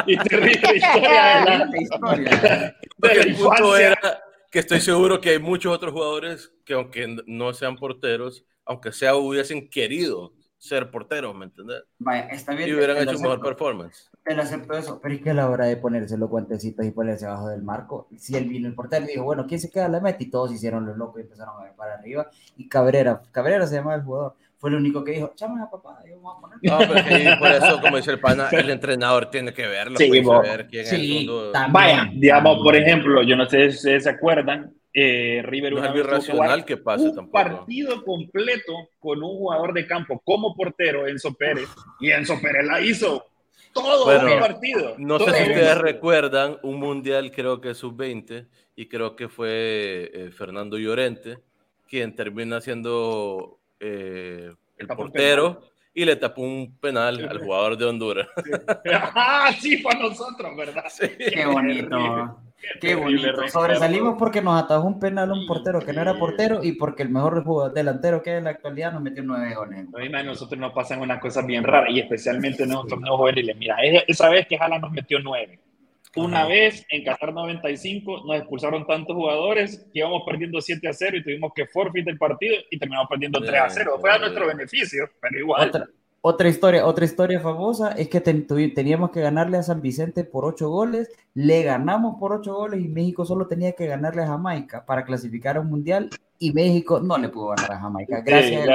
y, terrible historia. historia. el punto era que estoy seguro que hay muchos otros jugadores que aunque no sean porteros, aunque sea hubiesen querido ser porteros, ¿me entiendes? Vaya, está bien. Y hubieran hecho un mejor performance. Te lo acepto eso, pero es que a la hora de ponerse los guantecitos y ponerse abajo del marco, si él vino el portero dijo, bueno, ¿quién se queda la meta? Y todos hicieron los locos y empezaron a ver para arriba. Y Cabrera, Cabrera se llama el jugador, fue el único que dijo, llame a papá, yo vamos a poner. No, pero que por eso, como dice el pana, el entrenador tiene que verlo, sí, saber quién sí, es Vaya, digamos, por ejemplo, yo no sé si se acuerdan, eh, River no es racional que pase un tampoco. partido completo con un jugador de campo como portero, Enzo Pérez, y Enzo Pérez la hizo todo el partido. No sé si ustedes recuerdan un mundial, creo que sub-20, y creo que fue eh, Fernando Llorente, quien termina siendo eh, el portero y le tapó un penal al jugador de Honduras. ah, sí, fue a nosotros, ¿verdad? Qué bonito. Qué bonito. Sobresalimos porque nos atajó un penal a un portero que no era portero y porque el mejor delantero que hay en la actualidad nos metió nueve goles. A nosotros nos pasan unas cosas bien raras y especialmente en un torneo juveniles. Mira, esa vez que Jala nos metió nueve. Una vez en Qatar 95 nos expulsaron tantos jugadores que íbamos perdiendo 7 a 0 y tuvimos que forfeit el partido y terminamos perdiendo 3 a 0. Fue a nuestro beneficio, pero igual. Otra, historia, otra historia famosa es que teníamos que ganarle a San Vicente por 8 goles, le ganamos por 8 goles y México solo tenía que ganarle a Jamaica para clasificar a un mundial y México no le pudo ganar a Jamaica. Gracias.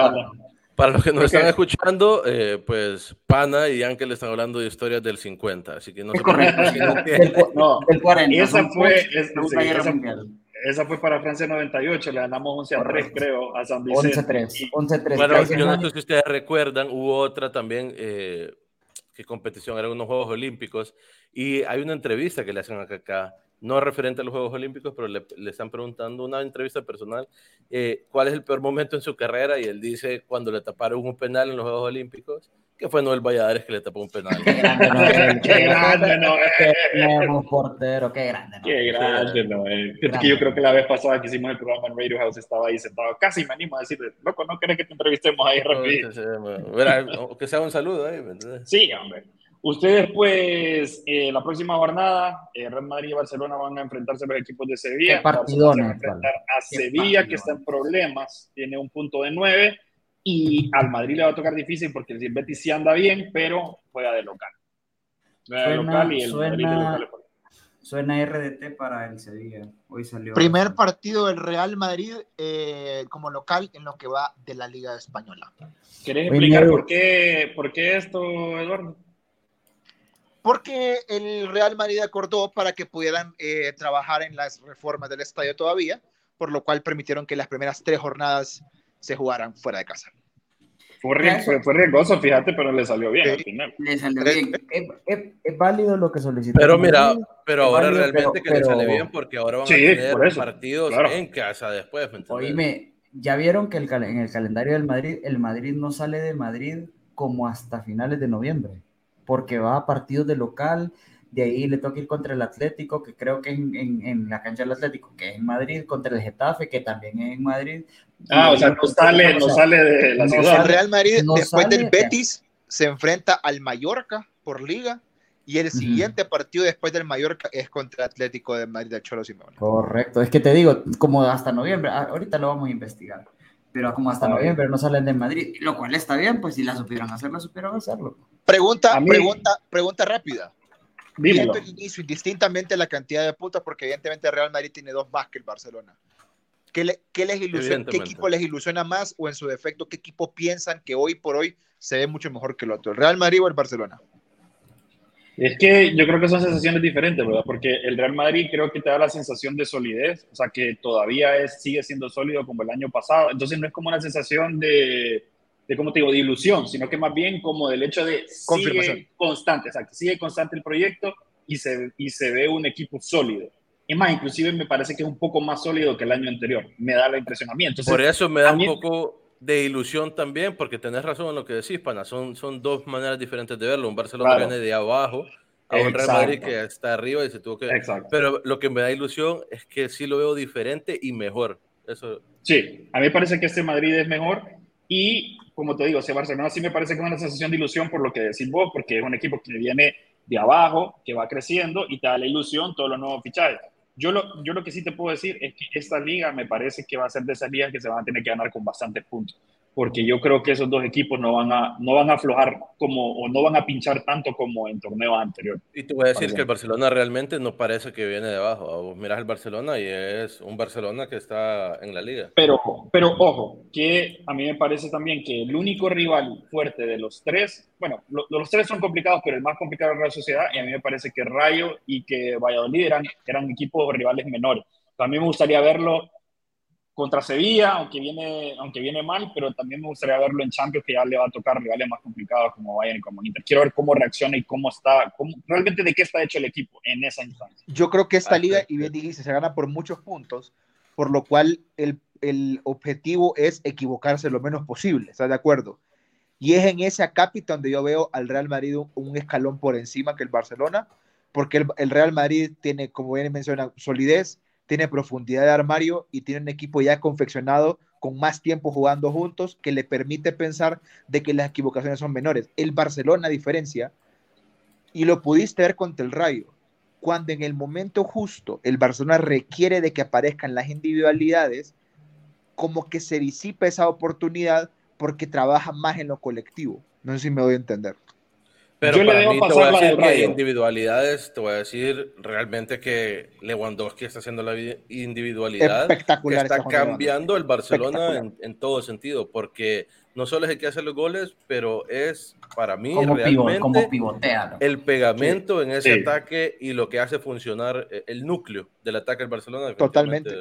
Para los que nos están escuchando, eh, pues Pana y Ángel están hablando de historias del 50, así que no es correcto. no, del 40. Esa fue, esa fue para Francia 98, le ganamos 11 a 3, creo, a San Vicente. 11-3. 11-3. Bueno, yo no sé si ustedes recuerdan, hubo otra también, eh, que competición, eran unos Juegos Olímpicos, y hay una entrevista que le hacen acá, acá no referente a los Juegos Olímpicos, pero le, están preguntando una entrevista personal, eh, cuál es el peor momento en su carrera, y él dice cuando le taparon un penal en los Juegos Olímpicos, que fue Noel Valladares que le tapó un penal. Qué grande Noel. qué grande Noel. portero, qué grande Noel. Qué grande Noel. Que yo creo que la vez pasada que hicimos el programa en Radio House estaba ahí sentado. Casi me animo a decirle, loco, ¿no querés que te entrevistemos ahí rápido? que sea un saludo ahí. Sí, hombre. Ustedes, pues, eh, la próxima jornada, eh, Real Madrid y Barcelona van a enfrentarse a los equipos de Sevilla. Qué partido, a enfrentar a Sevilla, que está en problemas, tiene un punto de nueve, y al Madrid le va a tocar difícil porque el Betis sí anda bien, pero juega de local. Juega de local y el Madrid de local. Suena RDT para el Sevilla. Hoy salió. Primer partido del Real Madrid eh, como local en lo que va de la Liga Española. ¿Querés explicar por qué, por qué esto, Eduardo? Porque el Real Madrid acordó para que pudieran eh, trabajar en las reformas del estadio todavía, por lo cual permitieron que las primeras tres jornadas se jugaran fuera de casa. Fue, riesgoso, fíjate, pero le salió bien al final. Le salió bien. Es, válido lo que solicitó. Pero mira, pero ahora realmente que le sale bien porque ahora van a tener partidos en casa después. Oíme, ya vieron que el, en el calendario del Madrid, el Madrid no sale de Madrid como hasta finales de noviembre porque va a partidos de local, de ahí le toca ir contra el Atlético, que creo que es en, la cancha del Atlético, que es en Madrid, contra el Getafe, que también es en Madrid. Ah, o sea, no sale, no sale de la ciudad. Real Madrid, después del Betis, se enfrenta al Mallorca por liga y el siguiente partido después del Mallorca es contra el Atlético de Madrid de Cholo Simeone. Correcto, es que te digo, como hasta noviembre, ah, ahorita lo vamos a investigar, pero como hasta noviembre no salen de Madrid, lo cual está bien, pues si la supieron hacer, la supieron hacerlo. Pregunta, pregunta, pregunta rápida. Viendo el inicio, indistintamente la cantidad de puntos, porque evidentemente Real Madrid tiene dos más que el Barcelona. ¿Qué, les ¿Qué equipo les ilusiona más o en su defecto qué equipo piensan que hoy por hoy se ve mucho mejor que el otro? ¿El Real Madrid o el Barcelona? Es que yo creo que son sensaciones diferentes, ¿verdad? Porque el Real Madrid creo que te da la sensación de solidez, o sea, que todavía es, sigue siendo sólido como el año pasado. Entonces no es como una sensación de, de ¿cómo te digo?, de ilusión, sino que más bien como del hecho de sigue constante, exacto, sigue constante el proyecto y se, y se ve un equipo sólido. Es más, inclusive me parece que es un poco más sólido que el año anterior. Me da la impresión a mí. Entonces, Por eso me da un poco de ilusión también, porque tenés razón en lo que decís, Pana. Son, son dos maneras diferentes de verlo. Un Barcelona viene de abajo a un Real Madrid que está arriba y se tuvo que. Exacto. Pero lo que me da ilusión es que sí lo veo diferente y mejor. Eso. Sí, a mí me parece que este Madrid es mejor. Y como te digo, ese Barcelona sí me parece que es una sensación de ilusión por lo que decís vos, porque es un equipo que viene de abajo, que va creciendo y te da la ilusión todos los nuevos fichajes. Yo lo, yo lo que sí te puedo decir es que esta liga me parece que va a ser de esas ligas que se van a tener que ganar con bastantes puntos porque yo creo que esos dos equipos no van a, no van a aflojar como, o no van a pinchar tanto como en torneos anteriores. Y te voy a decir que el Barcelona realmente no parece que viene de abajo. Miras el Barcelona y es un Barcelona que está en la liga. Pero, pero ojo, que a mí me parece también que el único rival fuerte de los tres, bueno, los tres son complicados, pero el más complicado es la Sociedad, y a mí me parece que Rayo y que Valladolid eran, eran equipos rivales menores. A mí me gustaría verlo contra Sevilla, aunque viene, aunque viene mal, pero también me gustaría verlo en Champions, que ya le va a tocar rivales más complicados como Bayern y como Inter. Quiero ver cómo reacciona y cómo está, cómo, realmente de qué está hecho el equipo en esa instancia. Yo creo que esta liga, y bien dijiste, se gana por muchos puntos, por lo cual el, el objetivo es equivocarse lo menos posible, ¿estás de acuerdo? Y es en ese acápite donde yo veo al Real Madrid un escalón por encima que el Barcelona, porque el, el Real Madrid tiene, como bien menciona, solidez, tiene profundidad de armario y tiene un equipo ya confeccionado con más tiempo jugando juntos que le permite pensar de que las equivocaciones son menores. El Barcelona, diferencia, y lo pudiste ver contra el Rayo, cuando en el momento justo el Barcelona requiere de que aparezcan las individualidades, como que se disipa esa oportunidad porque trabaja más en lo colectivo. No sé si me voy a entender. Pero Yo para le mí te voy a decir que individualidades, te voy a decir realmente que Lewandowski está haciendo la individualidad Espectacular que está cambiando el Barcelona en, todo sentido, porque no solo es el que hace los goles, pero es para mí realmente el pegamento en ese ataque y lo que hace funcionar eh, el núcleo del ataque del Barcelona. Totalmente.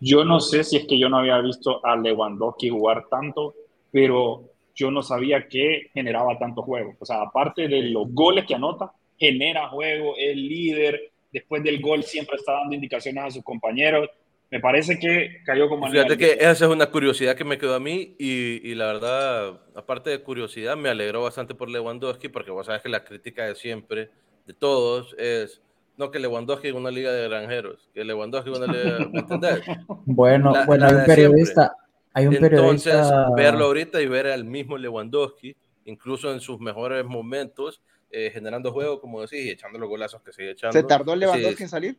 Yo no sé si es que yo no había visto a Lewandowski jugar tanto, pero yo no sabía que generaba tanto juego. O sea, aparte de los goles que anota, genera juego, es líder, después del gol siempre está dando indicaciones a sus compañeros. Me parece que cayó como... Fíjate que esa es una curiosidad que me quedó a mí y, y, la verdad, aparte de curiosidad, me alegró bastante por Lewandowski porque vos sabes que la crítica de siempre, de todos, es no que Lewandowski es una liga de granjeros, que Lewandowski es una liga... ¿Me entendés? Bueno, bueno, hay un periodista... Hay un Entonces, verlo ahorita y ver al mismo Lewandowski, incluso en sus mejores momentos, eh, generando juego, como decís, y echando los golazos que sigue echando. ¿Se tardó Lewandowski en salir?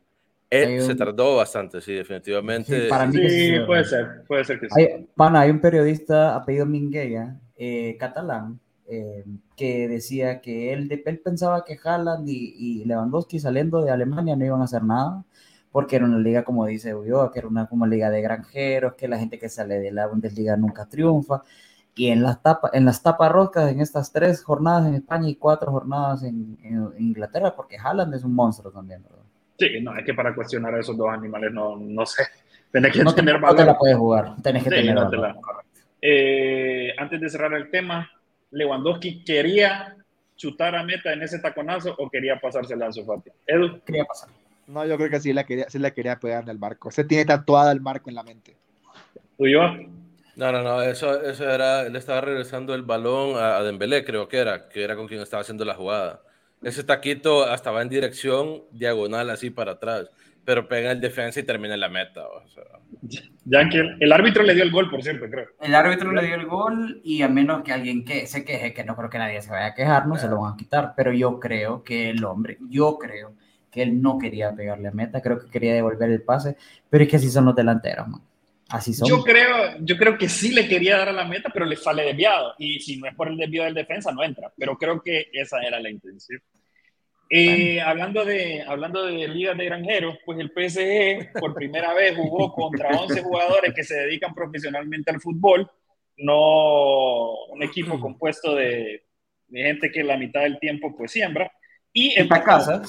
se tardó bastante, sí, definitivamente. Sí, para sí puede ser, puede ser que sí. Hay, pana, hay un periodista apellido Mingueya, eh, catalán, eh, que decía que él, él pensaba que Haaland y, y, Lewandowski saliendo de Alemania no iban a hacer nada, porque era una liga, como dice Ulloa, que era una como liga de granjeros, que la gente que sale de la Bundesliga nunca triunfa. Y en las, tapas en las tapas roscas, en estas tres jornadas en España y cuatro jornadas en, Inglaterra, porque Haaland es un monstruo también, ¿verdad? Sí, no, es que para cuestionar a esos dos animales no, no sé. Tenés que no tener te, No te la puedes jugar, tenés que tener eh, antes de cerrar el tema, Lewandowski quería chutar a meta en ese taconazo o quería pasársela a su Fati. Edu. Quería pasar. No, yo creo que sí la quería, sí la quería pegar en el barco. Se tiene tatuada el marco en la mente. ¿Tú yo? No, no, no, eso, eso era, él estaba regresando el balón a, Dembélé, creo que era, que era con quien estaba haciendo la jugada. ese taquito hasta va en dirección diagonal así para atrás, pero pega el defensa y termina en la meta. Ya que el, árbitro le dio el gol, por cierto, creo. El árbitro le dio el gol y a menos que alguien que se queje, que no creo que nadie se vaya a quejar, no se lo van a quitar, pero yo creo que el hombre, yo creo que él no quería pegarle a meta, creo que quería devolver el pase, pero es que así son los delanteros, man. Así son. Yo creo, yo creo que sí le quería dar a la meta, pero le sale desviado. Y si no es por el desvío del defensa, no entra. Pero creo que esa era la intención. Eh, hablando, de, hablando de ligas de granjeros, pues el PSG por primera vez jugó contra 11 jugadores que se dedican profesionalmente al fútbol, no un equipo compuesto de, de gente que la mitad del tiempo pues siembra. Y empató.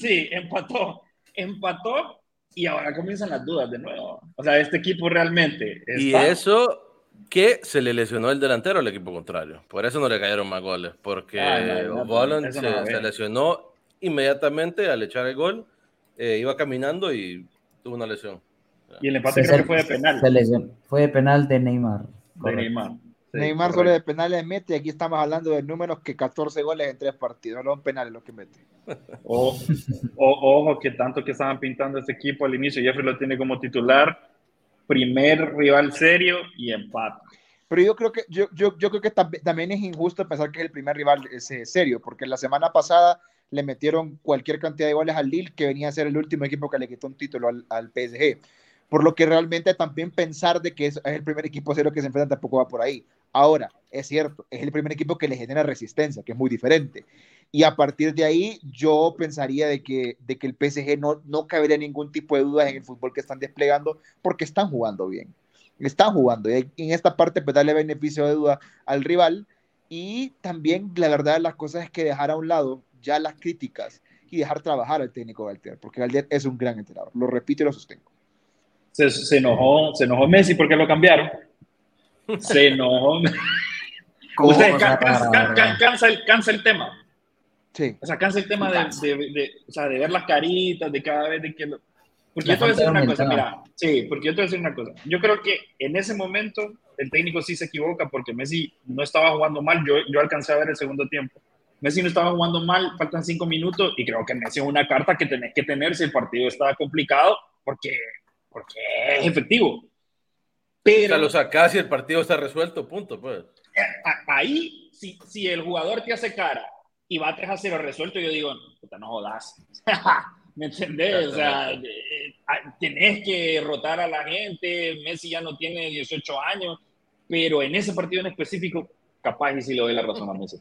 Sí, empató. Empató y ahora comienzan las dudas de nuevo. O sea, este equipo realmente. Y eso que se le lesionó el delantero al equipo contrario. Por eso no le cayeron más goles. Porque ah, se, lesionó inmediatamente al echar el gol. Eh, iba caminando y tuvo una lesión. Y el empate creo que fue de penal. Fue de penal de Neymar. De Neymar. Neymar solo de penales mete, aquí estamos hablando de números que 14 goles en tres partidos, no penales los que mete. ojo que tanto que estaban pintando este equipo al inicio, Jeffrey lo tiene como titular, primer rival serio y empate. Pero yo creo que, yo, yo, yo creo que también es injusto pensar que es el primer rival serio, porque la semana pasada le metieron cualquier cantidad de goles al Lille, que venía a ser el último equipo que le quitó un título al, al PSG. Por lo que realmente también pensar de que es, el primer equipo serio que se enfrenta tampoco va por ahí. Ahora, es cierto, es el primer equipo que le genera resistencia, que es muy diferente. Y a partir de ahí, yo pensaría de que, de que el PSG no, no cabería ningún tipo de dudas en el fútbol que están desplegando, porque están jugando bien. Están jugando. Y en esta parte, pues darle beneficio de duda al rival. Y también, la verdad, las cosas es que dejar a un lado ya las críticas y dejar trabajar al técnico Galtier, porque Galtier es un gran entrenador. Lo repito y lo sostengo se, enojó, se enojó Messi porque lo cambiaron. Se enojó. Usted cansa, el, cansa el tema. Sí. O sea, cansa el tema de, de, o sea, de ver las caritas, de cada vez de que... Lo... Porque yo te voy a decir una cosa, mira, sí, porque yo te voy a decir una cosa. Yo creo que en ese momento el técnico sí se equivoca porque Messi no estaba jugando mal. Yo, yo alcancé a ver el segundo tiempo. Messi no estaba jugando mal, faltan cinco minutos y creo que Messi es una carta que tenés que tener si el partido estaba complicado porque porque es efectivo. Pero, o sea, lo sacas y el partido está resuelto, punto, pues. Eh, ahí, si, si el jugador te hace cara y va a 3 a 0 resuelto, yo digo, puta, no jodas. ¿Me entendés? O sea, eh, eh, tenés que rotar a la gente. Messi ya no tiene 18 años, pero en ese partido en específico, capaz y si le doy la razón a Messi.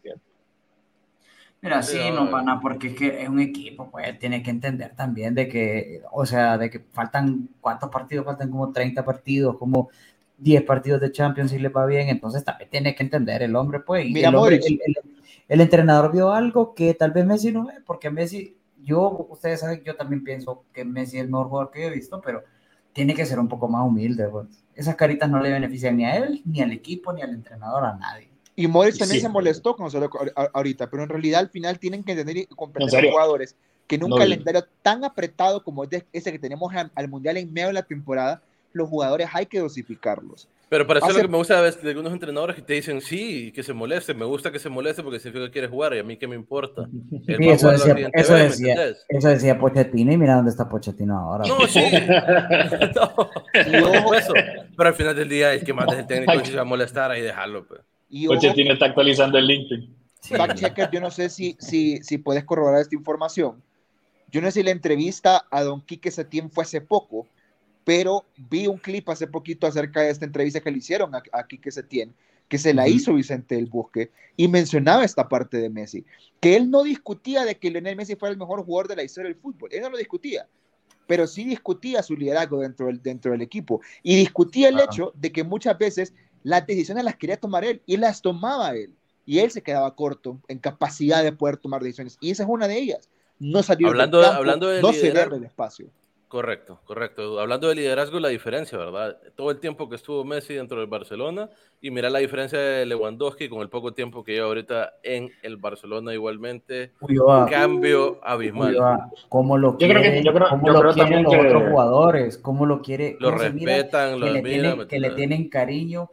Mira, sí, no, pana, porque es que es un equipo, pues tiene que entender también de que, o sea, de que faltan, ¿cuántos partidos? Faltan como 30 partidos, como 10 partidos de Champions y le va bien, entonces también tiene que entender el hombre, pues. Mira, el, el, entrenador vio algo que tal vez Messi no ve, porque Messi, yo, ustedes saben, yo también pienso que Messi es el mejor jugador que he visto, pero tiene que ser un poco más humilde, pues. Esas caritas no le benefician ni a él, ni al equipo, ni al entrenador, a nadie. Y Modric también se molestó con solo ahorita, pero en realidad al final tienen que entender y comprender a jugadores que en un calendario tan apretado como ese que tenemos al Mundial en medio de la temporada, los jugadores hay que dosificarlos. Pero para eso lo que me gusta de algunos entrenadores que te dicen sí, que se moleste, me gusta que se moleste porque significa que quiere jugar y a mí qué me importa. eso, decía, eso, decía, eso, decía, Pochettino y mira dónde está Pochettino ahora. No, sí. pero al final del día el que manda el técnico si se va a molestar ahí dejarlo. Pues. Y tiene está actualizando el LinkedIn. Fact checker, yo no sé si, si, si puedes corroborar esta información. Yo no sé si la entrevista a Don Quique Setién fue hace poco, pero vi un clip hace poquito acerca de esta entrevista que le hicieron a, a Quique Setién, que se la hizo Vicente del Bosque, y mencionaba esta parte de Messi, que él no discutía de que Lionel Messi fuera el mejor jugador de la historia del fútbol, él no lo discutía, pero sí discutía su liderazgo dentro del, dentro del equipo, y discutía el hecho de que muchas veces las decisiones las quería tomar él y las tomaba él. Y él se quedaba corto en capacidad de poder tomar decisiones. Y esa es una de ellas. No salió hablando, del campo, hablando de no liderar, el espacio. Correcto, correcto. Hablando de liderazgo, la diferencia, ¿verdad? Todo el tiempo que estuvo Messi dentro del Barcelona y mira la diferencia de Lewandowski con el poco tiempo que lleva ahorita en el Barcelona igualmente. Un cambio abismal. ¿Cómo lo quiere, yo creo, cómo lo quieren los otros jugadores? ¿Cómo lo quiere? Lo respetan, lo admiran. Que le tienen cariño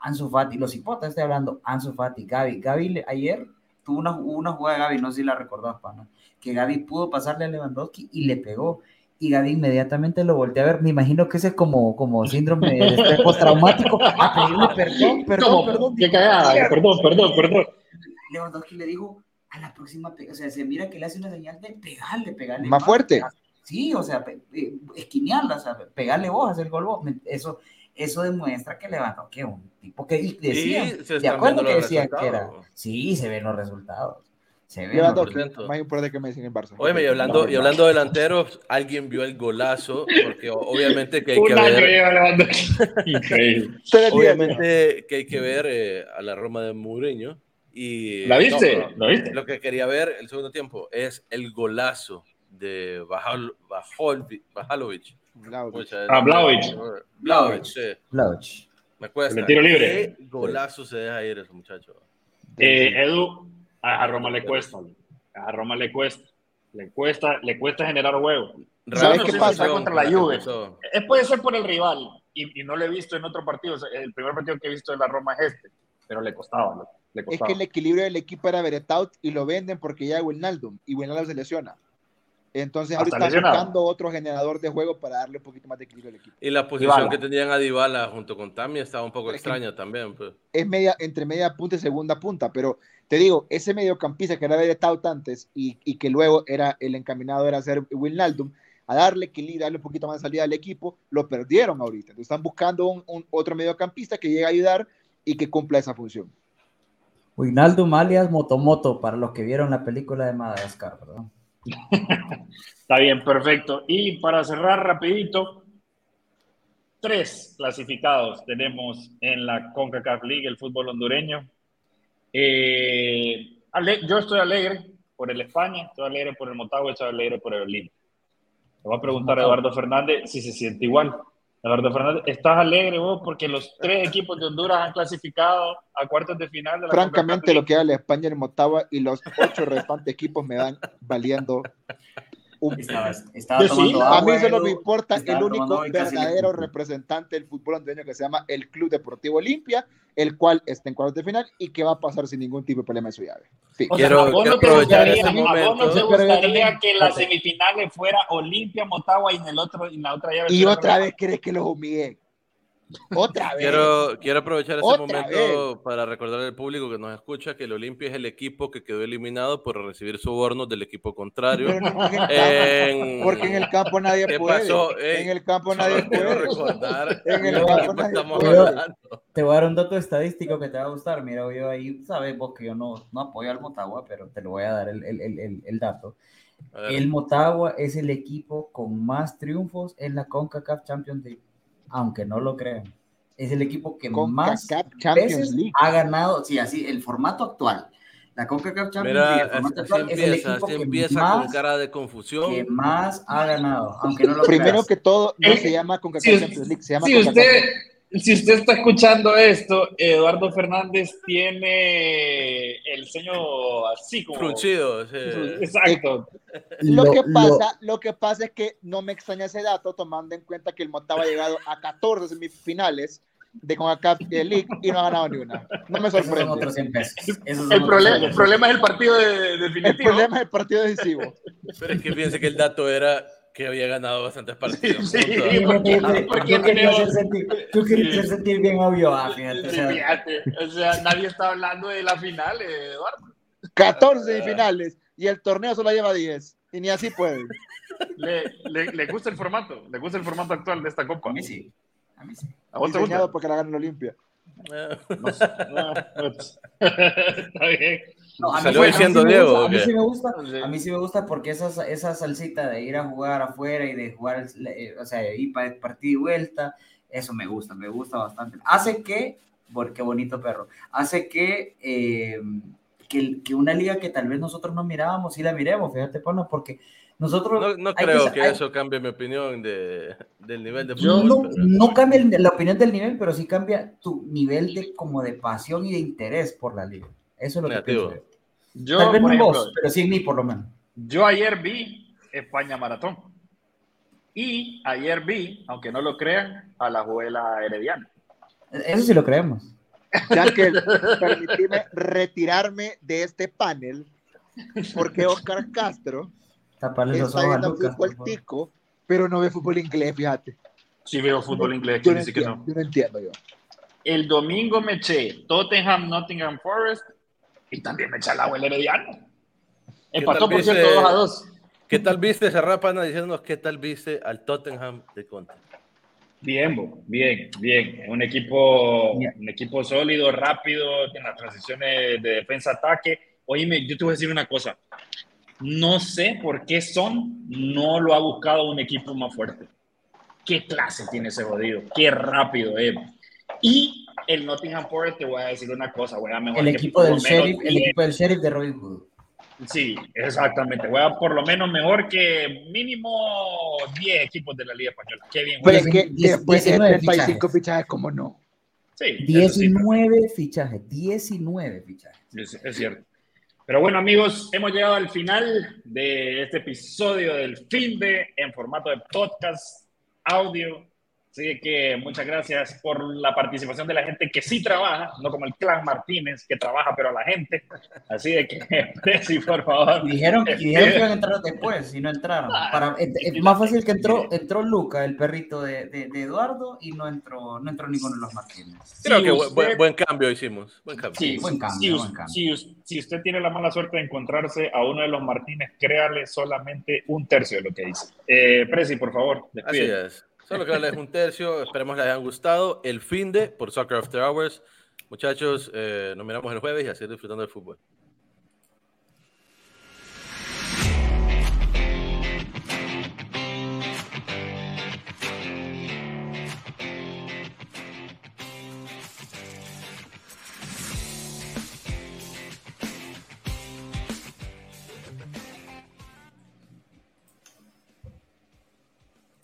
Ansu Fati, los hipotas estoy hablando, Ansu Fati, Gaby. Gaby ayer tuvo una, una jugada de Gaby, no sé si la recordás, pana, que Gaby pudo pasarle a Lewandowski y le pegó. Y Gaby inmediatamente lo volteó a ver. Me imagino que ese es como, como síndrome de estrés postraumático. A pedirle perdón, perdón, perdón. Qué cagada, perdón, perdón, perdón. Lewandowski le dijo, a la próxima, o sea, se mira que le hace una señal de pegarle, pegarle. Más, fuerte. Sí, o sea, eh, esquinearla, o sea, pegarle vos, hacer gol vos. Eso, eso demuestra que levantó que un tipo que decía, sí, de acuerdo que decían que era. Sí, se ven los resultados. Se ven los resultados. Más importante que me dicen en Barça. Oye, y hablando, y hablando de delanteros, alguien vio el golazo, porque obviamente que hay que ver. Increíble. obviamente que hay que ver eh, a la Roma de Mourinho. Y, ¿La viste? ¿La viste? Lo que quería ver el segundo tiempo es el golazo de Bajal, Bajalovic. Ah, Blaovic. sí. Me cuesta. El tiro libre. ¿Qué golazo se deja ir ese muchacho? Eh, Edu, a, Roma le cuesta. A Roma le cuesta. Le cuesta, le cuesta generar juego. ¿Sabes qué pasa contra la Juve? Es, puede ser por el rival. Y, y, no lo he visto en otro partido. El primer partido que he visto de la Roma es este. Pero le costaba. Le costaba. Es que el equilibrio del equipo era Beretaut y lo venden porque ya Wijnaldum. Y Wijnaldum se lesiona. Entonces ahorita está buscando otro generador de juego para darle un poquito más de equilibrio al equipo. Y la posición que tenían a Dybala junto con Tami estaba un poco extraña también. Pues. Es media, entre media punta y segunda punta, pero te digo, ese mediocampista que era de estado antes y, y, que luego era el encaminado era ser Naldum, a darle equilibrio, darle un poquito más de salida al equipo, lo perdieron ahorita. Entonces están buscando un, otro mediocampista que llegue a ayudar y que cumpla esa función. Wijnaldum alias Motomoto, para los que vieron la película de Madagascar, ¿verdad? Está bien, perfecto. Y para cerrar rapidito, tres clasificados tenemos en la CONCACAF League, el fútbol hondureño. Eh, yo estoy alegre por el España, estoy alegre por el Motagua, estoy alegre por el Olimpia. Le voy a preguntar a Eduardo Fernández si se siente igual. Eduardo Fernández, ¿estás alegre vos porque los tres equipos de Honduras han clasificado a cuartos de final? De la Francamente, lo que da la España en Motagua y los ocho restantes equipos me dan valiendo a mí solo me importa el único verdadero representante del fútbol hondureño que se llama el Club Deportivo Olimpia, el cual está en cuartos de final y que va a pasar sin ningún tipo de problema en su llave. quiero, aprovechar este momento. ¿A vos te gustaría que las semifinales fuera Olimpia, Motagua y en el otro en la otra llave? Y otra vez crees que los humillé. Otra vez. Quiero, quiero aprovechar este momento para recordar al público que nos escucha que el Olimpia es el equipo que quedó eliminado por recibir sobornos del equipo contrario. porque en el campo nadie puede. Pasó? en el campo nadie puede. Recordar en el campo nadie puede. Te voy a dar un dato estadístico que te va a gustar. Mira, yo ahí sabes vos que yo no, no apoyo al Motagua, pero te lo voy a dar el, el, el, el dato. El Motagua es el equipo con más triunfos en la CONCACAF Champions League aunque no lo crean. Es el equipo que más veces ha ganado, sí, así, el formato actual. La CONCACAF Champions League, el formato actual, es el equipo que empieza más, con cara de confusión. Que más ha ganado, aunque no lo Primero que todo, no se llama CONCACAF Champions League, se llama si usted, si usted está escuchando esto, Eduardo Fernández tiene el ceño así como... Fruncido. Exacto. Lo, que pasa, lo... que pasa es que no me extraña ese dato, tomando en cuenta que el Motagua ha llegado a 14 semifinales de CONCACAF League y no ha ganado ni una. No me sorprende. el, problema, el problema es el partido de, definitivo. El problema es el partido decisivo. Pero es que piense que el dato era que había ganado bastantes partidos. Sí, porque, quería hacer sentir, tú querías hacer sentir bien obvio, ah, fíjate, o, sea, nadie está hablando de la final, Eduardo. 14 finales y el torneo solo lleva 10 y ni así puede. ¿Le, le, le gusta el formato? ¿Le gusta el formato actual de esta copa? A mí sí. A mí sí. ¿A vos te gusta? porque la ganó Olimpia. No sé. Está bien. No, a, mí, diciendo Diego, a mí sí me gusta, a mí sí me gusta porque esa, esa salsita de ir a jugar afuera y de jugar, eh, o sea, ir para partido y vuelta, eso me gusta, me gusta bastante. Hace que, porque bonito perro, hace que, eh, que, que, una liga que tal vez nosotros no mirábamos, sí la miremos, fíjate, Pano, porque nosotros... No, creo que, eso cambie mi opinión de, del nivel de fútbol. No, no cambia la opinión del nivel, pero sí cambia tu nivel de como de pasión y de interés por la liga. Eso es lo Negativo. que pienso. Yo, Tal vez no vos, pero sí mí por lo menos. Yo ayer vi España Maratón. Y ayer vi, aunque no lo crean, a la abuela Herediana. Eso sí lo creemos. Ya que permitime retirarme de este panel porque Oscar Castro está viendo fútbol tico, pero no ve fútbol inglés, fíjate. Sí veo fútbol inglés, yo no, entiendo, yo no entiendo yo. El domingo me eché Tottenham, Nottingham Forest y también me eché el agua el Herediano. Empató, por cierto, 2 a 2. ¿Qué tal viste, Serrapana, diciéndonos qué tal viste al Tottenham de Conte? Bien, bien, bien. Un equipo, un equipo sólido, rápido, en las transiciones de defensa-ataque. Oíme, yo te voy a decir una cosa. No sé por qué Son no lo ha buscado un equipo más fuerte. ¿Qué clase tiene ese jodido? Qué rápido es. Y el Nottingham Forest, te voy a decir una cosa, a mejor el equipo del sheriff, el equipo del sheriff de Robin Hood. Sí, exactamente. Juega por lo menos mejor que mínimo 10 equipos de la Liga Española. Qué bien. Pero es que después de 35 fichajes, ¿cómo no? Sí. 19 fichajes, 19 fichajes. Es, es, cierto. Pero bueno, amigos, hemos llegado al final de este episodio del fin de en formato de podcast, audio Así que muchas gracias por la participación de la gente que sí trabaja, no como el clan Martínez, que trabaja pero a la gente. Así de que, sí, por favor. dijeron, que iban a entrar después, si no entraron. Para, es, más fácil que entró, entró Luca, el perrito de, de, Eduardo, y no entró, no entró ninguno de los Martínez. Creo que buen, cambio hicimos. Buen cambio. Sí, buen cambio. Si, si, usted tiene la mala suerte de encontrarse a uno de los Martínez, créale solamente un tercio de lo que dice. Eh, Presi, por favor, despide. Así es. Solo que darles un tercio. Esperemos les hayan gustado. El fin de por Soccer After Hours. Muchachos, eh, nos miramos el jueves y a seguir disfrutando del fútbol.